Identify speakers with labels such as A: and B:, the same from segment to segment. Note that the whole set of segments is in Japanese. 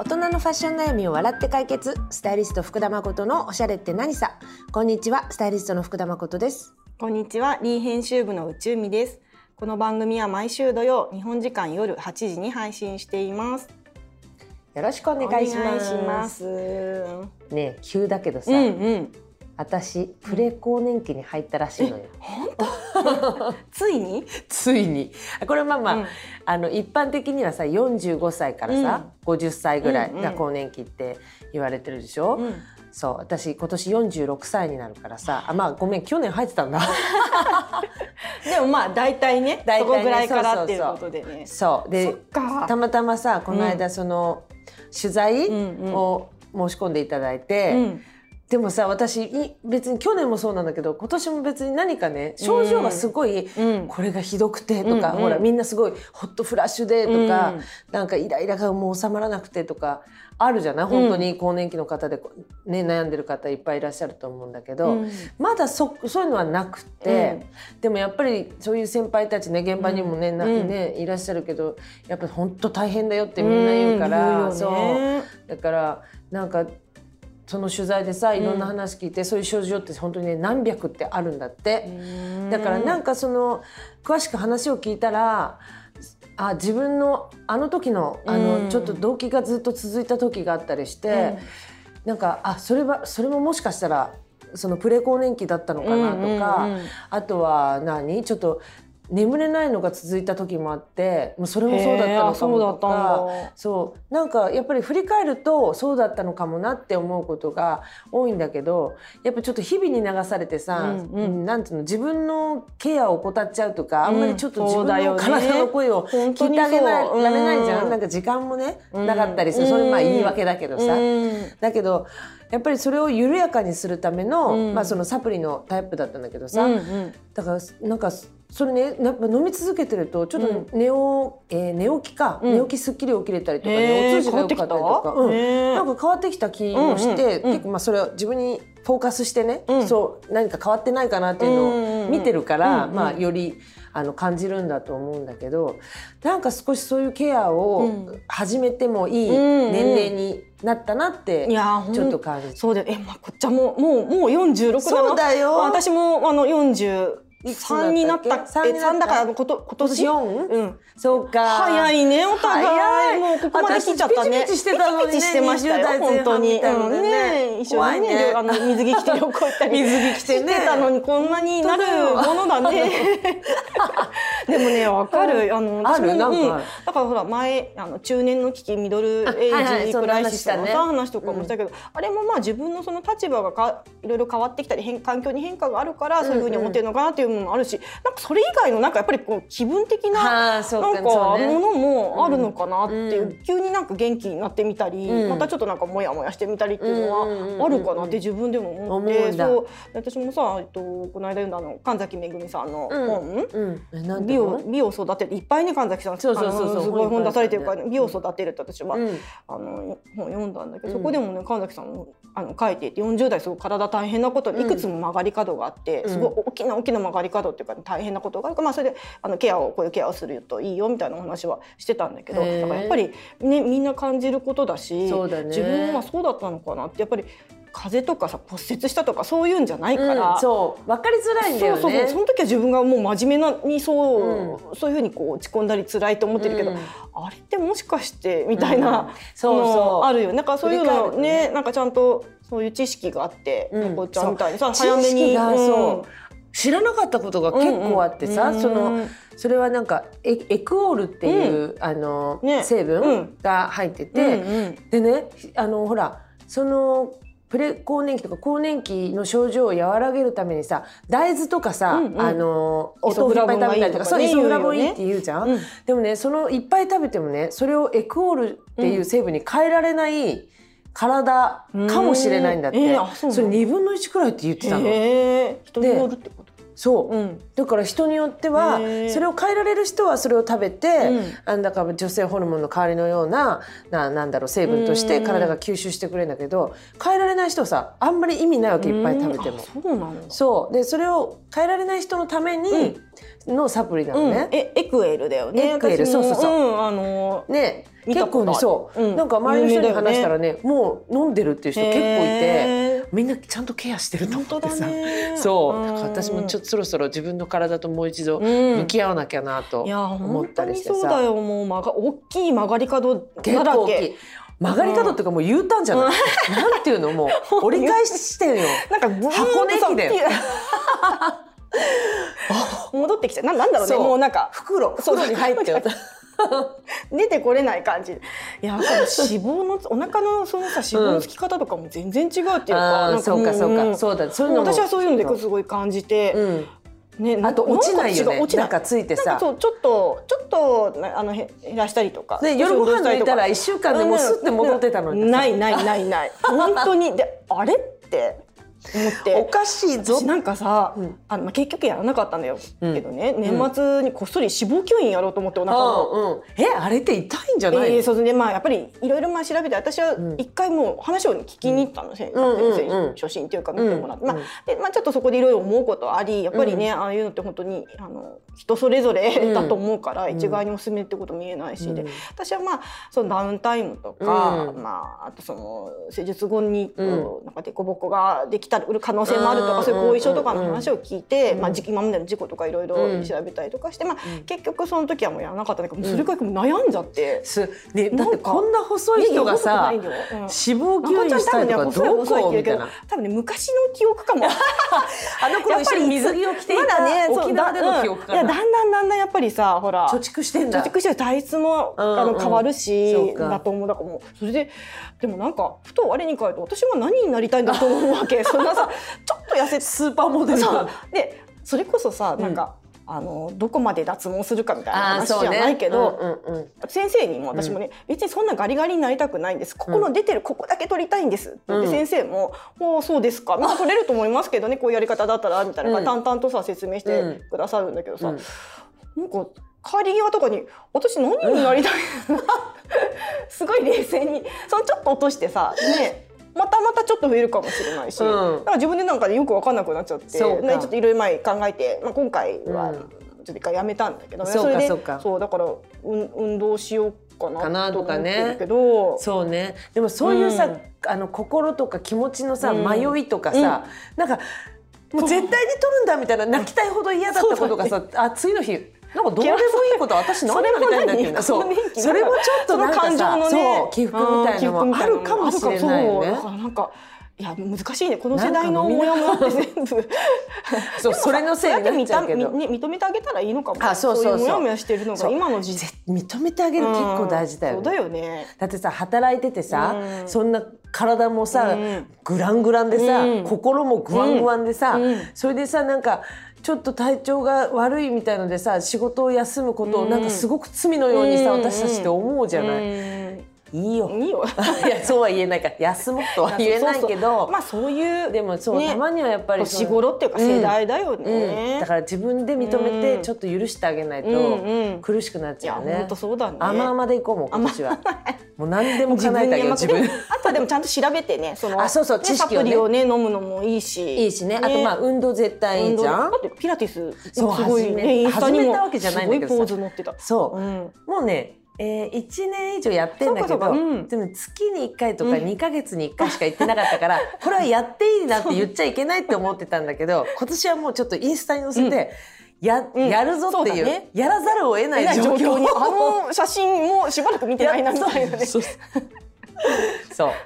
A: 大人のファッション悩みを笑って解決スタイリスト福田誠のおしゃれって何さこんにちはスタイリストの福田誠です
B: こんにちは、リー編集部の宇宙美です。この番組は毎週土曜、日本時間夜8時に配信しています。
A: よろしくお願いします。ねえ急だけどさ、
B: うんうん。
A: 私プレ更年期に入ったらしいのよ、
B: 本当？ついに？
A: ついに。これまあまあ、
B: うん。
A: あの一般的にはさ45歳からさ、50歳ぐらい
B: うんうん。
A: が更年期って言われてるでしょ、
B: うん。
A: そう私今年46歳になるからさあまあごめん去年入ってたんだ。
B: でもまあ大体ね、
A: 大体ね
B: そこぐらいからっていうことでね。
A: そうでたまたまさこの間その、取材
B: うんうん。
A: を申し込んでいただいて、
B: うん
A: でもさ私い別に去年もそうなんだけど今年も別に何かね症状がすごい、
B: うん。
A: これがひどくてとか、
B: うんうん。
A: ほらみんなすごいホットフラッシュでとか、
B: うん
A: なんかイライラがもう収まらなくてとかあるじゃない？本当に更年期の方で、ね、悩んでる方いっぱいいらっしゃると思うんだけど、
B: うん。
A: まだそそういうのはなくて、でもやっぱりそういう先輩たちね現場にもね,、ねいらっしゃるけどやっぱり本当大変だよってみんな言うから、
B: うん
A: そう。だからなんかその取材でさいろんな話聞いて、そういう症状って本当にね何百ってあるんだって。だからなんかその詳しく話を聞いたらあ自分のあの時のあの、
B: うん。
A: ちょっと動機がずっと続いた時があったりして、なんかあそれはそれももしかしたらそのプレ更年期だったのかなとか、
B: うんうんうん。
A: あとは何？ちょっと眠れないのが続いた時もあってもうそれもそうだったのかも
B: そうだったん
A: とか
B: だ。
A: そう。なんかやっぱり振り返るとそうだったのかもなって思うことが多いんだけどやっぱちょっと日々に流されてさ、
B: うんうん。
A: なんていうの自分のケアを怠っちゃうとか、あんまりちょっと自分の体の声を聞いてあげられないじゃん、
B: うん
A: なんか時間もね、
B: うん。
A: なかったりするそれまあ言い訳だけどさ。
B: うん。
A: だけどやっぱりそれを緩やかにするための、
B: うん。
A: まあ、そのサプリのタイプだったんだけどさ、だからなんかそれねやっぱ飲み続けてるとちょっ
B: うん。
A: と寝,、えー寝起きか、
B: うん。
A: 寝起きすっきり起きれたりとか
B: へ
A: ね
B: ー
A: お通じが良かったりとか、うん。なんか変わってきた気もして、
B: うんうんうん
A: 結構まあそれは自分にフォーカスしてね、
B: うん。
A: そう何か変わってないかなっていう
B: うんうんうん
A: のを見てるから、
B: うんうん
A: まあ、よりあの感じるんだと思うんだけどなんか少しそういうケアを
B: うん。
A: 始めてもいい
B: うんうん
A: 年齢になったなってちょっと感じ
B: そうだよ。え、まあ、こっちはもう、もう、もう46だな。
A: そうだよ。
B: 私も、あの、
A: いつだったっけ
B: 43になった。
A: った
B: 3だから、こと、今
A: 今
B: 年
A: 年 4?
B: うん。
A: そうか
B: 早いね、お互い。
A: 早い
B: もう、ここまで来ちゃったね。
A: 私ピチピチしてたのにね
B: ピチしてました
A: 20代
B: よ、本当に。うんね一緒に
A: ね
B: ね、あの、水着着て旅行行ったり。
A: 水着着てね
B: してたのに、こんなになるものだね。でもね、わかる。あの、
A: あるなんか
B: うんだからほら、前、あの、中年の危機、ミドルエイジクライシスのさ話とかもしたけど、あれもまあ自分のその立場がかいろいろ変わってきたり変環境に変化があるからそういうふうに思ってるのかなっていうのもあるし、なんかそれ以外のなんかやっぱりこう気分的ななんかものもあるのかなっていう、
A: うん。
B: 急になんか元気になってみたり、
A: うん。
B: またちょっとなんかモヤモヤしてみたりっていうのはあるかなって自分でも思って、そう。私もさ、えっと、この間読んだあの神崎めぐみさんの本、美を美を育てる。いっぱいね神崎さん。すごい本出されてるから、美を育てるって私は、
A: うん。
B: あの本読んだんだけど、
A: うん。
B: そこでもね神崎さんもあの書いていて40代すごい体大変なことでいくつも曲がり角があって、
A: うん。
B: すごい大きな大きな曲がり角っていうか、大変なことがあるから、まあ、それであのケアをこういうケアをするといいよみたいなお話はしてたんだけどだからやっぱり、ね、みんな感じることだし
A: そうだね
B: 自分はそうだったのかなってやっぱり風邪とかさ骨折したとかそういうんじゃないから。
A: うんそう分かりづらいんだよね
B: そうそうその時は自分がもう真面目なにそう、そういうふうにこう落ち込んだり辛いと思ってるけど、
A: うん
B: あれってもしかしてみたいな、
A: うんそうそう
B: あるよなんかそういうの
A: ね
B: ねなんかちゃんとそういう知識があって、
A: うん
B: こちゃんみたいにさ
A: そう
B: 早めに
A: 知識が
B: うん
A: そう知らなかったことが結構あってさ、
B: うんうん
A: その
B: うん。
A: それはなんかエエクオールっていう、あの、
B: ね。
A: 成
B: う
A: 分
B: ん。
A: が入ってて、
B: うんうん
A: でねあのほらそのプレ更年期とか更年期の症状を和らげるためにさ大豆とかさ、
B: うんうん。
A: あのお豆腐いっぱい食べたりとかそうイソフラボンいいって言うじゃん、
B: うん。
A: でもねそのいっぱい食べてもねそれをエクオールっていう成分に変えられない体かもしれないんだって、
B: うん。えーあそ
A: れ2分の1くらいって言ってたの。
B: へえ人によるってこと？
A: そう、
B: うん。
A: だから人によってはそれを変えられる人はそれを食べて、
B: うん。
A: だから女性ホルモンの代わりのようなななんだろう成分として体が吸収してくれるんだけど変えられない人はさあんまり意味ないわけいっぱい食べても。
B: う。そうなんだ
A: そう。でそれを変えられない人のために、
B: うん。
A: のサプリな
B: うん
A: のね。
B: えエクエルだよね。
A: エクエル。そうそうそう。ん
B: あの
A: ね。
B: 見た
A: 結構ねそう、
B: うん。
A: なんか周りの人に話したらねもう飲んでるっていう人結構いてみんなちゃんとケアしてると思ってさ、
B: ね。
A: そう。だから私もちょ
B: っ
A: っとそろそろ自分の体ともう一度
B: うん。
A: 向き合わなきゃなと思
B: 本
A: ったりしてさ、
B: そうだよもう。曲が大きい曲がり角
A: 結
B: だらけ。
A: 曲がり角っていうかもう U ターンじゃない、なんていうのもう。折り返してるよ。
B: なんか
A: 箱根駅だよ
B: 戻ってきてななんだろうね。もうなんか
A: 袋袋に入ってる
B: 出てこれない感じ。いや脂肪の お腹のそのさ脂肪のつき方とかも全然違うっていうか,、
A: あー
B: なん
A: そうかそうか、
B: ん
A: そうだ。そういうのも。
B: 私はそういうのですごい感じて、
A: うん。
B: ね、
A: あと落ちないよね。
B: 落ちな
A: んかついてさ。
B: そうちょっとちょっとなあのへ減らしたりとか、
A: ね夜ご飯抜いたら1週間でもうスッて戻ってたのにさ。
B: ないないないない。本当に。であれって思って。
A: おかしいぞ。
B: 私なんかさ、
A: うん。
B: あのまあ、結局やらなかったんだよ、
A: うん。
B: けどね年末にこっそり脂肪吸引やろうと思ってお腹の。
A: うんうん、えあれって痛いんじゃないの、
B: えー、そうですねまあやっぱりいろいろまあ調べて私は
A: うん。
B: 一回もう話を聞きに行ったの、先
A: うん
B: 先生初診というか見てもらって、
A: うん
B: まあでまあ、ちょっとそこでいろいろ思うことありやっぱりね、ああいうのって本当にあの人それぞれだと思うから、
A: うん。
B: 一概におすすめってこと見えないし、
A: うん。
B: で私はまあそのダウンタイムとか、
A: うん。
B: まあ、あとその施術後に、
A: うん。
B: なんか凸凹ができたる可能性もあるとか、そういう後遺症とかの話を聞いて、
A: うん
B: まあ、今までの事故とかいろいろ調べたりとかして、まあ結局その時はもうやらなかったんだけど、もうそれからも悩んじゃって。
A: すね、だって
B: なんか
A: こんな細い人がさ
B: いやいやそんないようん
A: 脂肪吸引したりとか
B: 赤ちゃん多分ね
A: ど
B: 細い細いって言うけど
A: こみたいな
B: 多分ね昔の記憶かも
A: あの頃一緒に水着を着ていた、
B: まだね
A: 沖縄での記憶
B: だうんいや、だんだんだんだんやっぱりさほら
A: 貯蓄してんだ
B: 貯蓄して体質も、
A: うんうん
B: あの変わるし
A: そうか
B: だと思うだからもうそれででもなんかふと我に返ると私は何になりたいんだと思うわけそんなさちょっと痩せて
A: スーパーモデル。
B: でそれこそさなんか、あのどこまで脱毛するかみたいな話じゃないけど、
A: うんうんうん。
B: 先生にも私もね、別にそんなガリガリになりたくないんです。ここの出てるここだけ取りたいんですって言って、
A: うん。
B: 先生も「おーそうですか。みんな取れると思いますけどねこういうやり方だったら」みたいな、
A: うん。
B: 淡々とさ説明してくださるんだけどさ、
A: うん。
B: なんか帰り際とかに「私何になりたいの? 」すごい冷静にそのちょっと落としてさねまたまたちょっと増えるかもしれないし、
A: うん。
B: だから自分でなんかよく分かんなくなっちゃって、ちょっといろいろ前考えて、まあ、今回は
A: うん
B: ちょっと一回やめたんだけどね、
A: そ
B: れで
A: そうか。
B: そうだからうん運動しようか
A: かな
B: なと
A: とかね。そうね。でもそういうさ、
B: うん。
A: あの心とか気持ちのさ、
B: うん。
A: 迷いとかさ、なんかもう絶対に取るんだみたいな泣きたいほど嫌だったことがさ、あ次の日なんかどうでもいいこと私何やりたいんだっけど そう
B: それも何
A: それもちょっとなんかさ
B: その感情のね
A: そう起伏みたいなのもあるかもしれないよね
B: なんかいや難しいねこの世代のモヤモヤって全部
A: そうそれのせいになっちゃうけど
B: 認めてあげたらいいのかも
A: あそうそうそう
B: いうモヤモヤしてるのが今の時
A: ぜ認めてあげる結構大事だよね。
B: うんそうだよね
A: だってさ働いててさ、
B: うん
A: そんな体もさ、
B: うん
A: グラングランでさ、
B: うん
A: 心もグワングワンでさ、
B: うん
A: それでさなんかちょっと体調が悪いみたいのでさ仕事を休むことを
B: うん
A: なん。かすごく罪のようにさ、
B: うん。
A: 私たちって思うじゃない。
B: い
A: いいよ。
B: いいよ。
A: いやそうは言えないから休もうとは言えないけど
B: まあそういう
A: でもそう、
B: ね
A: たまにはやっぱりそ
B: 年
A: の
B: 頃っていうか世代だよ
A: うん。
B: ね、
A: だから自分で認め
B: うん。
A: てちょっと許してあげないと
B: うんうん。
A: 苦しくなっちゃうね。
B: 本当そうだね。
A: 甘々でいこうもん今年は。もう何でも叶えてあげよう自分。
B: でもあとはでもちゃんと調べてねその
A: あそうそう
B: ね
A: 知識をね。
B: サプリをね飲むのもいいし。
A: いいしね。あとまあ運動絶対いいじゃん。
B: だ。ってピラティスすごいねインスタにも
A: 始めたわけじゃないんだけどさ。
B: すごいポーズ乗ってた。
A: そう、
B: うん。
A: もうね、えー、1年以上やってんだけど、
B: そうん。
A: でも月に1回とか
B: うん。
A: 2ヶ月に1回しか行ってなかったから、これはやっていいなって言っちゃいけないって思ってたんだけど今年はもうちょっとインスタに載せて、や
B: うん。
A: やるぞっていう
B: そうだね。
A: やらざるを得ない状況
B: に。あの写真もしばらく見てないなみたいなね。
A: そう。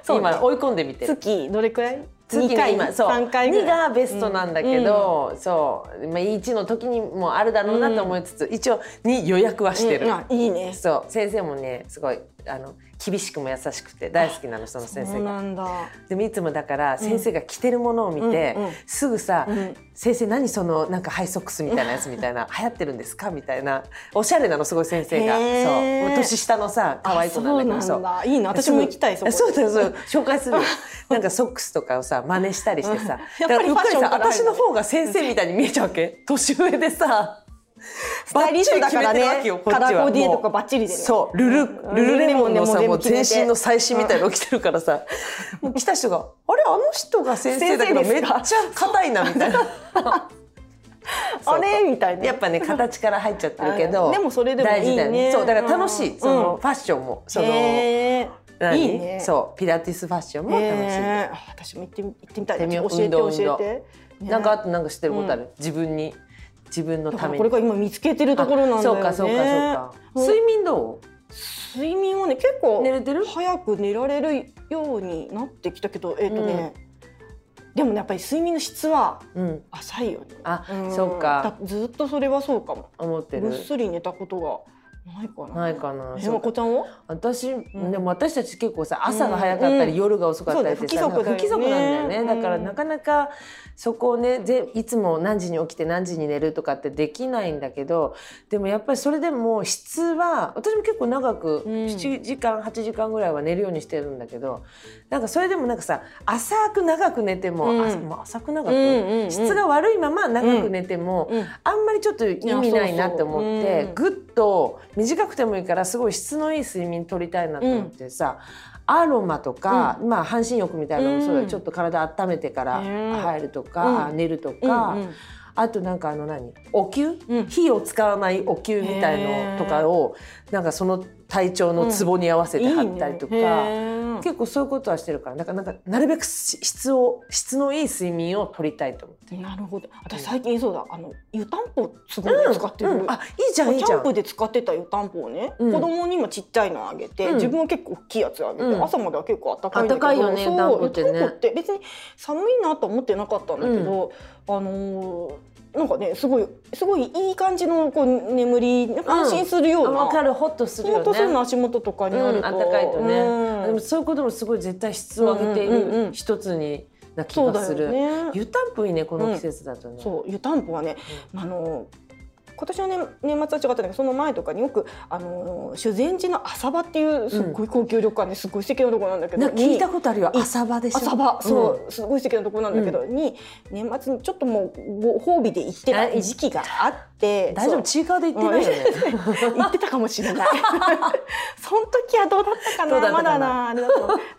A: そう。今追い込んでみてる。
B: 月どれくらい？
A: 月
B: 二回
A: 今そう。
B: 三回ぐらい。
A: 2がベストなんだけど、そう、まあ、1の時にもあるだろうなと思いつつ、一応2予約はしてる、
B: うん。あいいね。
A: そう。先生もねすごいあの厳しくも優しくて大好きなのその先生が。
B: なんだ。
A: でもいつもだから先生が着てるものを見て、すぐさ、
B: うん。
A: 先生何そのなんかハイソックスみたいなやつみたいな 流行ってるんですかみたいなおしゃれなのすごい先生が。そう。年下のさ可愛い子なんだけど
B: あそうなんだ。いいな。私も行きたいそこ。
A: そうそう。紹介するよ。なんかソックスとかをさ真似したりしてさ。
B: やっぱり
A: だからうっかりさ私の方が先生みたいに見えちゃうわけ？年上でさ
B: スタイリッシュだからねカラーコーディネート
A: もう
B: とかバッチリでね。
A: そうルル
B: うん。
A: ルルレモンのさもう
B: 全
A: 身の最新みたいなの着てるからさもう来た人が「あれあの人が先生だけどめっちゃ硬いな」みたいな。
B: あれ？みたいな。
A: やっぱね形から入っちゃってるけど
B: でもそれでもいいね
A: 大事だよね。そうだから楽しい、
B: うん。
A: そのファッションも。その、
B: いいね。
A: そうピラティスファッションも楽しい、
B: 私も行ってみ行ってみたい。教えて教えて、ね
A: なんかあとなんか知ってることある、自分に自分のために。
B: これから今見つけてるところなんだよね。
A: あそうかそうかそうか。
B: うん
A: 睡眠ど
B: 睡眠はね結構
A: う寝れてる？
B: 早く寝られるようになってきたけどえっ、とね、でもねやっぱり睡眠の質は
A: うん。
B: 浅いよね。
A: あ、
B: ん。
A: そうか。
B: だずっとそれはそうかも。
A: 思ってる。
B: ぐっすり寝たことがないかな。
A: ないかな。
B: こちゃんは？
A: 私、
B: ん。
A: でも私たち結構さ朝が早かったり、
B: うん。
A: 夜が遅かったりってさ、不規則なんだよね、
B: うん。
A: だからなかなかそこをねぜいつも何時に起きて何時に寝るとかってできないんだけどでもやっぱりそれでも質は私も結構長く
B: うん。
A: 7時間8時間ぐらいは寝るようにしてるんだけどなんかそれでもなんかさ浅く長く寝ても、
B: うん。
A: あまあ浅く長く、
B: うんうんうん
A: 質が悪いまま長く寝ても、
B: うん。
A: あんまりちょっと意味ないなって思ってぐっと短くてもいいからすごい質のいい睡眠取りたいなと思ってさ、アロマとか、まあ半身浴みたいなのもそうだよ、
B: うん。
A: ちょっと体温めてから
B: うん
A: 入るとか、
B: うん。
A: 寝ると
B: うん
A: か、
B: うん。
A: あとなんかあの何？お灸、
B: うん。
A: 火を使わないお灸みたいのとかをなんかその体調のツボに合わせて貼ったりとか。
B: いいね。へー
A: 結構そういうことはしてるから。なんかなんかなるべく質を質のいい睡眠を取りたいと思って。
B: なるほど。私最近そうだ。あの湯たんぽすごい使ってる、
A: うん。あいいじゃんいいじゃん。
B: キャンプで使ってた湯たんぽをね、
A: うん。
B: 子供にもちっちゃいのあげて、
A: うん。
B: 自分は結構大きいやつあげて、
A: うん。
B: 朝までは結構暖かいんだけど
A: 暖かいよね
B: そう湯たんぽって別に寒いなと思ってなかったんだけど、あのーなんかねすごいすごいいい感じのこう眠りなんか安心するような、
A: わかるホッとするよね。
B: ほんとそういうの足元とかにあると、
A: うん、暖かいとね、
B: うん
A: でもそういうこともすごい絶対質を上げてい
B: うんうんうんうん
A: る一つにな気がする。
B: ね。
A: 湯たんぽいいねこの季節だとね。
B: そう湯たんぽはね、あの今年の年年末は違ったんだけどその前とかによくあの修善寺の浅場っていうすっごい高級旅館ですっごい素敵なところなんだけど、
A: 聞いた
B: に
A: ことあるよ。
B: い
A: 浅場でしょ。
B: 浅場、
A: うん。
B: そうすごい素敵なところなんだけど、に年末にちょっともうご褒美で行ってた時期があって
A: 大丈夫？ちいかわで言ってないよね。
B: 行ってたかもしれない。その時はどうだったかな？まだなあれだ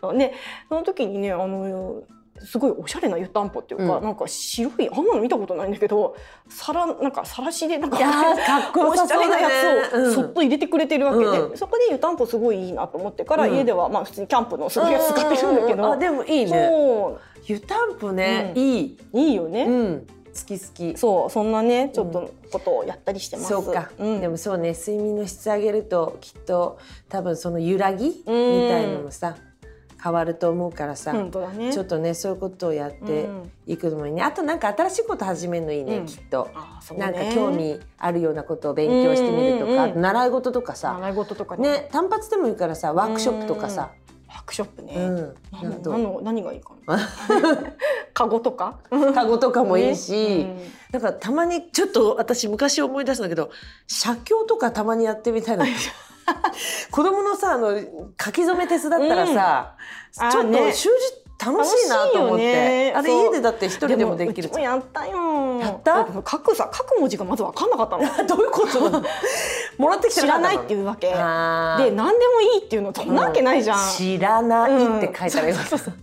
B: とねその時にねあのすごいおしゃれな湯たんぽっていうか、
A: うん。
B: なんか白いあんなの見たことないんだけどさらなんかさらしでなんか
A: かっ
B: おしゃれなやつをそっと入れてくれてるわけで、
A: うん。
B: そこで湯たんぽすごいいいなと思ってから、
A: うん。
B: 家ではまあ普通にキャンプのすごいやつ使ってるんだけど、
A: あでもいいね。
B: そ
A: 湯たんぽね、
B: うん。
A: いい。
B: ういいよね、
A: うん。好き好き。
B: そうそんなねちょっとことをやったりしてます。
A: そうか、
B: ん。
A: でもそうね睡眠の質上げるときっと多分その揺らぎみ
B: うん。
A: たいのもさ変わると思うからさ、
B: ね。
A: ちょっとねそういうことをやって
B: うん。
A: いくのもいいね。あとなんか新しいこと始めるのいいね、
B: うん。
A: きっと。
B: ね。
A: なんか興味あるようなことを勉強してみるとか、
B: うんうん
A: 習い事とかさ、
B: 習い事とかね。
A: ね単発でもいいからさワークショップとかさ、
B: ワークショップね、
A: うん。
B: 何の何の何がいいかな。カゴとか？
A: カゴとかもいいし、
B: ね。
A: なんかたまにちょっと私昔思い出したんだけど写経とかたまにやってみたいな 子供のさあの書き初め手伝ったらさ、
B: うん。
A: ちょっと習字楽しいなと思って、
B: ね。
A: あれ家でだって一人でもできる
B: やったよ。
A: やった？
B: 書くさ書く文字がまず分かんなかったの。
A: どういうこと もらってきて
B: 知らないって
A: う
B: いうわけ。で何でもいいっていうのそんなわけないじゃん、
A: 知らないって書いたらよかった、
B: そうそうそう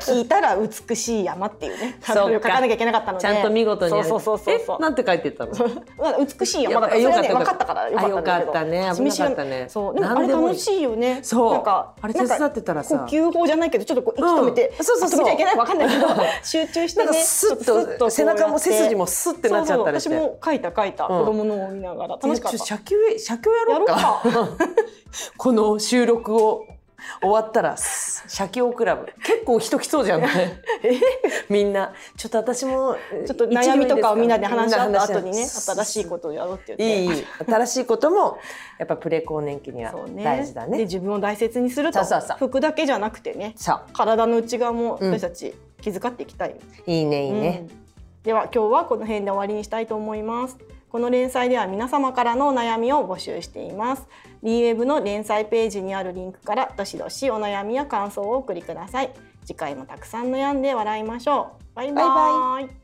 B: 聞いたら美しい山っていうね
A: そ
B: れを書かなきゃいけなかったので。
A: ちゃんと見事に
B: そうそうそうそう
A: えなんて書いてたの？
B: うん美しい山だからそれはね
A: よかった
B: 分かったからよかったんだけど。
A: あよかったね。危なかったね。
B: そうでもあれ楽しいよね。
A: そう。
B: なんか
A: あれ手伝ってたらさ。
B: 呼吸法じゃないけどちょっとこう息止めて、
A: うんそうそうそう。
B: あ止めちゃいけないわかんないけど集中してね
A: なんかスッと背中も背筋もスッてなっちゃったりして。
B: そうそう私も書いた書いた、
A: うん。
B: 子供のを見ながら。楽しかった。
A: 写経やろうか。この収録を終わったら写経クラブ。結構人来そうじゃないみんな。ちょっと私も
B: ちょっと悩みとかをみんなで話し合った後にね新しいことをやろうって言って。
A: いいいい。新しいこともやっぱプレ更年期には大事だね。
B: で自分を大切にすると服だけじゃなくてね体の内側も私たち気遣っていきたい、
A: いいねいいね、
B: うん。では今日はこの辺で終わりにしたいと思いますこの連載では皆様からのお悩みを募集しています。BWEB の連載ページにあるリンクからどしどしお悩みや感想をお送りください。次回もたくさん悩んで笑いましょう。バイバイ。
A: バイバ
B: イ。